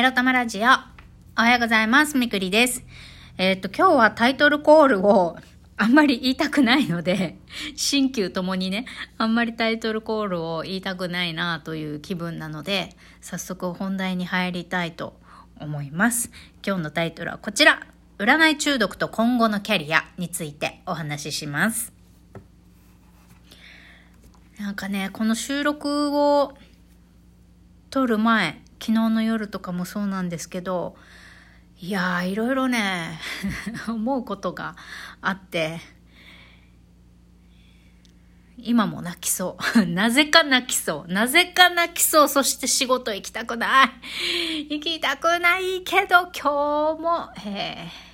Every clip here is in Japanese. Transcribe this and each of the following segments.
エロ玉ラジオ。おはようございます。みくりです。えっ、と、今日はタイトルコールをあんまり言いたくないので、新旧ともにね、あんまりタイトルコールを言いたくないなという気分なので、早速本題に入りたいと思います。今日のタイトルはこちら。占い中毒と今後のキャリアについてお話しします。なんかね、この収録を撮る前、昨日の夜とかもそうなんですけど、いやー、いろいろね、思うことがあって、今も泣きそう。なぜか泣きそう。なぜか泣きそう。そして仕事行きたくない。行きたくないけど、今日も、えー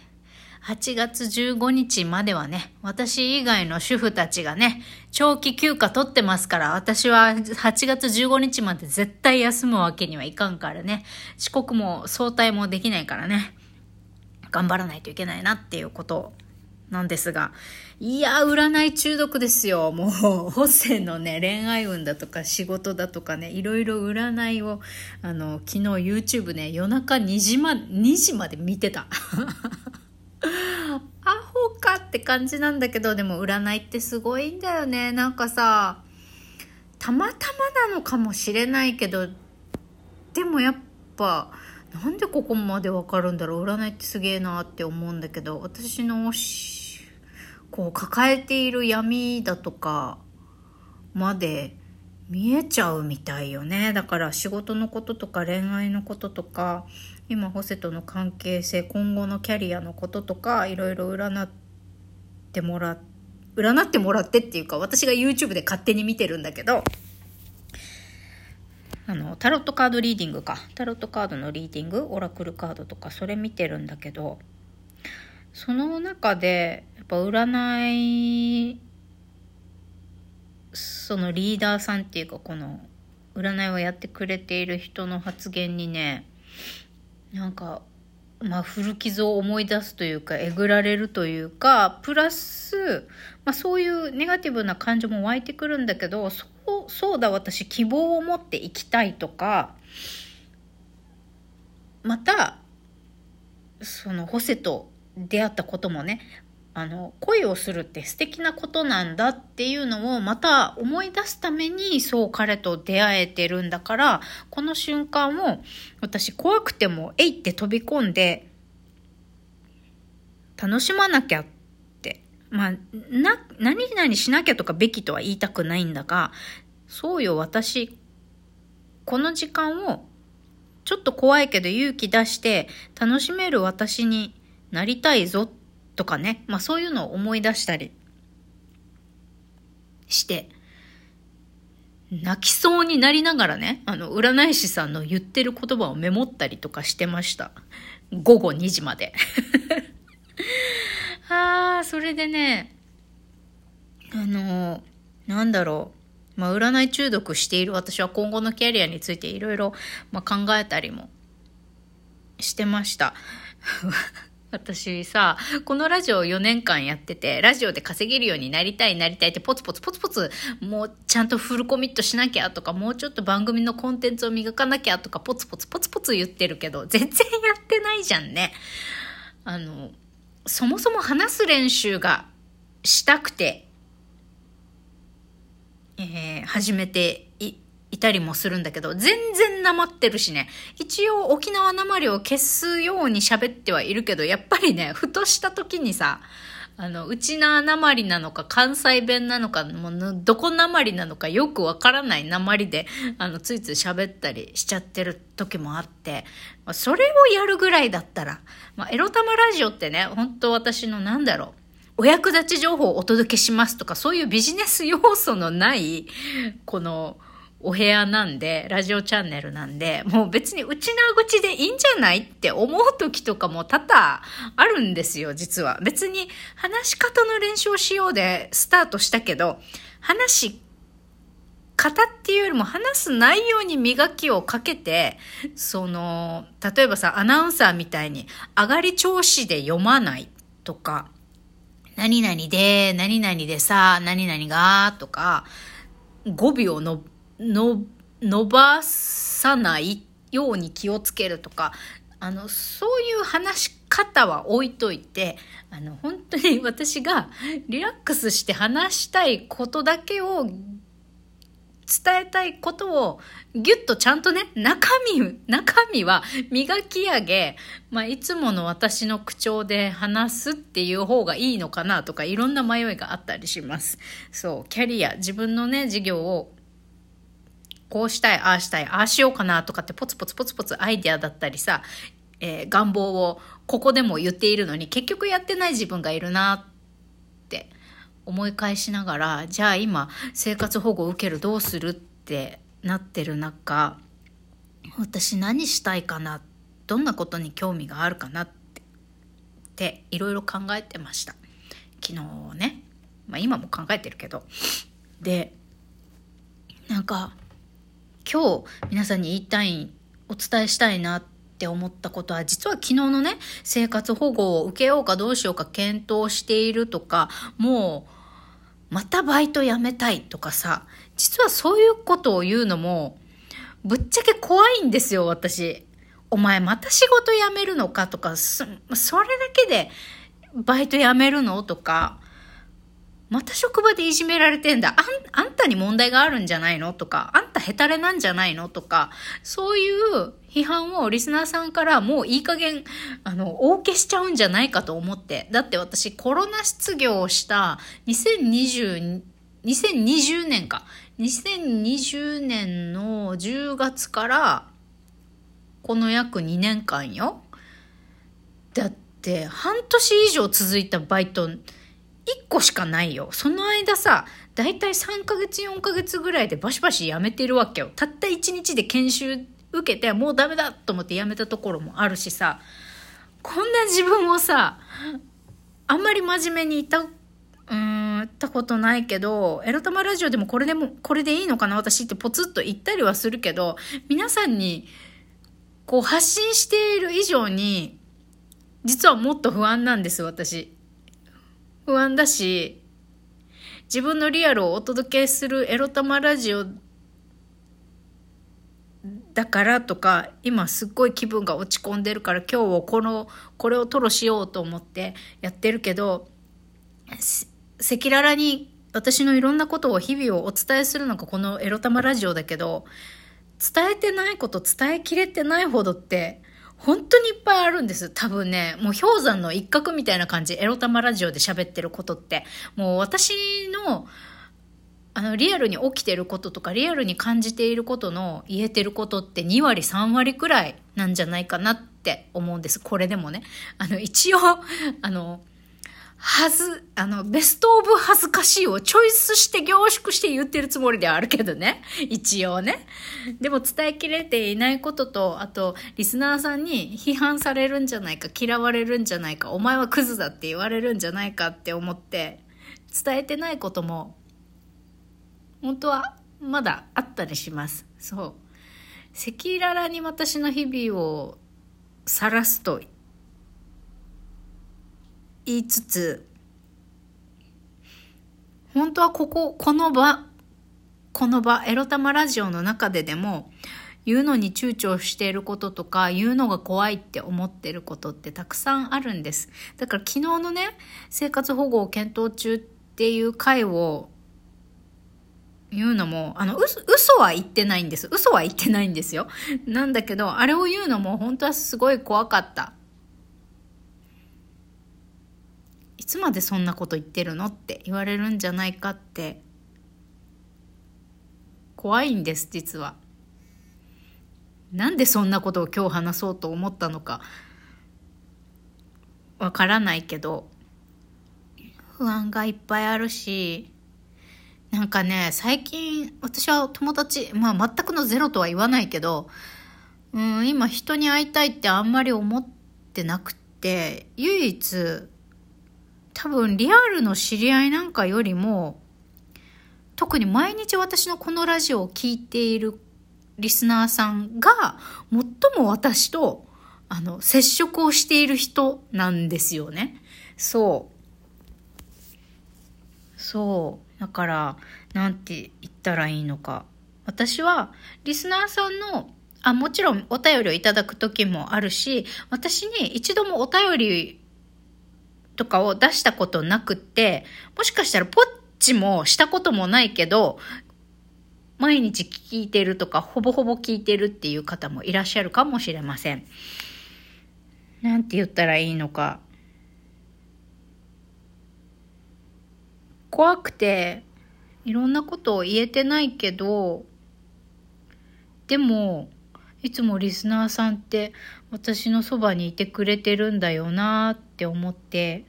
8月15日まではね、私以外の主婦たちがね、長期休暇取ってますから、私は8月15日まで絶対休むわけにはいかんからね、遅刻も早退もできないからね、頑張らないといけないなっていうことなんですが、いや、占い中毒ですよ。もう、ホセのね、恋愛運だとか仕事だとかね、いろいろ占いを、あの、昨日 YouTube ね、夜中2時ま、2時まで見てた。アホかって感じなんだけど、でも占いってすごいんだよね。なんかさ、たまたまなのかもしれないけど、でもやっぱ、なんでここまでわかるんだろう占いってすげえなって思うんだけど、私の、こう抱えている闇だとかまで見えちゃうみたいよね。だから仕事のこととか恋愛のこととか、今ホセとの関係性、今後のキャリアのこととか、いろいろ占ってもらっ占ってもらってっていうか、私が YouTube で勝手に見てるんだけど、あの、タロットカードリーディングか。タロットカードのリーディング、オラクルカードとか、それ見てるんだけど、その中で、やっぱ占い、そのリーダーさんっていうか、この、占いをやってくれている人の発言にね、なんか、まあ、古傷を思い出すというか、えぐられるというか、プラス、まあ、そういうネガティブな感情も湧いてくるんだけど、そう、そうだ、私希望を持っていきたいとか、また、その、ホセと出会ったこともね、あの、恋をするって素敵なことなんだっていうのをまた思い出すためにそう彼と出会えてるんだから、この瞬間を私怖くてもえいって飛び込んで楽しまなきゃって。まあ、な、何々しなきゃとかべきとは言いたくないんだが、そうよ私、この時間をちょっと怖いけど勇気出して楽しめる私になりたいぞってとかね、まあそういうのを思い出したりして、泣きそうになりながらね、あの、占い師さんの言ってる言葉をメモったりとかしてました。午後2時まで。あー、それでね、あの、なんだろう。まあ、占い中毒している私は今後のキャリアについていろいろ考えたりもしてました。私さ、このラジオ4年間やってて、ラジオで稼げるようになりたいなりたいってポツポツポツポツ、もうちゃんとフルコミットしなきゃとか、もうちょっと番組のコンテンツを磨かなきゃとか、ポツポツポツポツ言ってるけど、全然やってないじゃんね。あの、そもそも話す練習がしたくて、えー、始めてい、いたりもするんだけど、全然なまってるしね。一応沖縄なまりを消すように喋ってはいるけど、やっぱりね、ふとした時にさ、あの、うちななまりなのか、関西弁なのか、もうどこなまりなのかよくわからないなまりで、あの、ついつい喋ったりしちゃってる時もあって、まあ、それをやるぐらいだったら、まあ、エロ玉ラジオってね、本当私のなんだろう、お役立ち情報をお届けしますとか、そういうビジネス要素のない、この、お部屋なんで、ラジオチャンネルなんで、もう別に内な口でいいんじゃないって思う時とかも多々あるんですよ、実は。別に話し方の練習をしようでスタートしたけど、話し方っていうよりも話す内容に磨きをかけて、その、例えばさ、アナウンサーみたいに上がり調子で読まないとか、何々で、何々でさ、何々が、とか、語尾をの、の、伸ばさないように気をつけるとか、あの、そういう話し方は置いといて、あの、本当に私がリラックスして話したいことだけを伝えたいことをギュッとちゃんとね、中身、中身は磨き上げ、まあ、いつもの私の口調で話すっていう方がいいのかなとか、いろんな迷いがあったりします。そう、キャリア、自分のね、事業をこうしたい、ああしたい、ああしようかなとかってポツポツポツポツアイデアだったりさ、えー、願望をここでも言っているのに結局やってない自分がいるなって思い返しながらじゃあ今生活保護を受けるどうするってなってる中私何したいかなどんなことに興味があるかなってっていろいろ考えてました。昨日ね、まあ、今も考えてるけど。でなんか今日皆さんに言いたいお伝えしたいなって思ったことは実は昨日のね生活保護を受けようかどうしようか検討しているとかもうまたバイト辞めたいとかさ、実はそういうことを言うのも、ぶっちゃけ怖いんですよ、私。お前また仕事辞めるのかとか、それだけでバイト辞めるのとか、また職場でいじめられてんだ。あん、あんたに問題があるんじゃないの？とか、あんたヘタレなんじゃないの？とか、そういう批判をリスナーさんからもういい加減、あの、大消しちゃうんじゃないかと思って。だって私コロナ失業をした2020、2020年か。2020年の10月からこの約2年間よ。だって半年以上続いたバイト、1個しかないよ。その間さ、だいたい3ヶ月4ヶ月ぐらいでバシバシ辞めてるわけよ。たった1日で研修受けてもうダメだと思って辞めたところもあるしさ、こんな自分をさ、あんまり真面目に言った、うーん、たことないけど、エロ玉ラジオでもこれでも、これでいいのかな私ってポツッと言ったりはするけど、皆さんにこう発信している以上に、実はもっと不安なんです、私。不安だし、自分のリアルをお届けするエロ玉ラジオだからとか、今すっごい気分が落ち込んでるから今日をこの、これを吐露しようと思ってやってるけど、赤裸々に私のいろんなことを日々をお伝えするのがこのエロ玉ラジオだけど、伝えてないこと伝えきれてないほどって本当にいっぱいあるんです。多分ね、もう氷山の一角みたいな感じ、エロ玉ラジオで喋ってることって。もう私の、あの、リアルに起きてることとか、リアルに感じていることの言えてることって2割、3割くらいなんじゃないかなって思うんです。これでもね。あの、一応、あの、はず、あの、ベストオブ恥ずかしいをチョイスして凝縮して言ってるつもりではあるけどね。一応ね。でも伝えきれていないことと、あと、リスナーさんに批判されるんじゃないか、嫌われるんじゃないか、お前はクズだって言われるんじゃないかって思って、伝えてないことも、本当はまだあったりします。そう。赤裸々に私の日々を晒すと言いつつ、本当はここ、この場、この場、エロ玉ラジオの中ででも、言うのに躊躇していることとか、言うのが怖いって思ってることってたくさんあるんです。だから昨日のね、生活保護を検討中っていう回を言うのも、あの、嘘、嘘は言ってないんです。嘘は言ってないんですよ。なんだけど、あれを言うのも本当はすごい怖かった。いつまでそんなこと言ってるのって言われるんじゃないかって怖いんです実は。なんでそんなことを今日話そうと思ったのかわからないけど不安がいっぱいあるしなんかね最近私は友達まあ全くのゼロとは言わないけどうん今人に会いたいってあんまり思ってなくて唯一多分リアルの知り合いなんかよりも、特に毎日私のこのラジオを聴いているリスナーさんが、最も私と、あの、接触をしている人なんですよね。そう。そう。だから、なんて言ったらいいのか。私は、リスナーさんのあ、もちろんお便りをいただく時もあるし、私に一度もお便りとかを出したことなくって、もしかしたらポッチもしたこともないけど、毎日聞いてるとか、ほぼほぼ聞いてるっていう方もいらっしゃるかもしれません。なんて言ったらいいのか。怖くて、いろんなことを言えてないけど、でも、いつもリスナーさんって私のそばにいてくれてるんだよなって思って、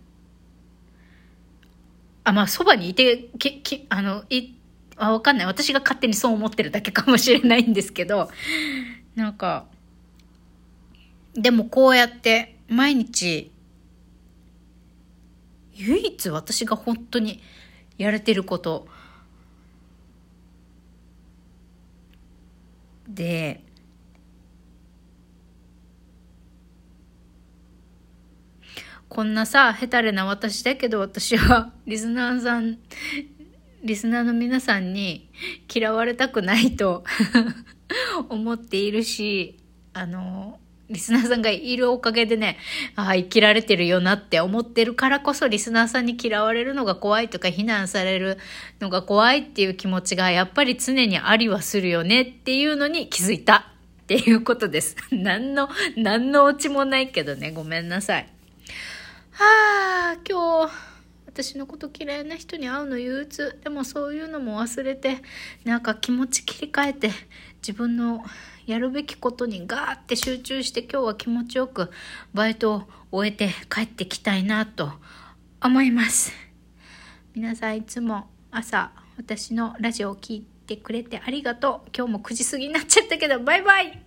あ、まあ、そばにいて、き、き、あの、い、あ、わかんない。私が勝手にそう思ってるだけかもしれないんですけど、なんか、でもこうやって毎日、唯一私が本当にやれてること、で、こんなさ、ヘタレな私だけど私は リスナーさん、リスナーの皆さんに嫌われたくないと 思っているし、あの、リスナーさんがいるおかげでね、ああ、生きられてるよなって思ってるからこそ、リスナーさんに嫌われるのが怖いとか、非難されるのが怖いっていう気持ちが、やっぱり常にありはするよねっていうのに気づいたっていうことです。何の、何のオチもないけどね、ごめんなさい。はあ、今日、私のこと嫌いな人に会うの憂鬱。でもそういうのも忘れて、なんか気持ち切り替えて、自分のやるべきことにガーって集中して今日は気持ちよくバイトを終えて帰ってきたいなと思います。皆さんいつも朝私のラジオを聴いてくれてありがとう。今日も9時過ぎになっちゃったけど、バイバイ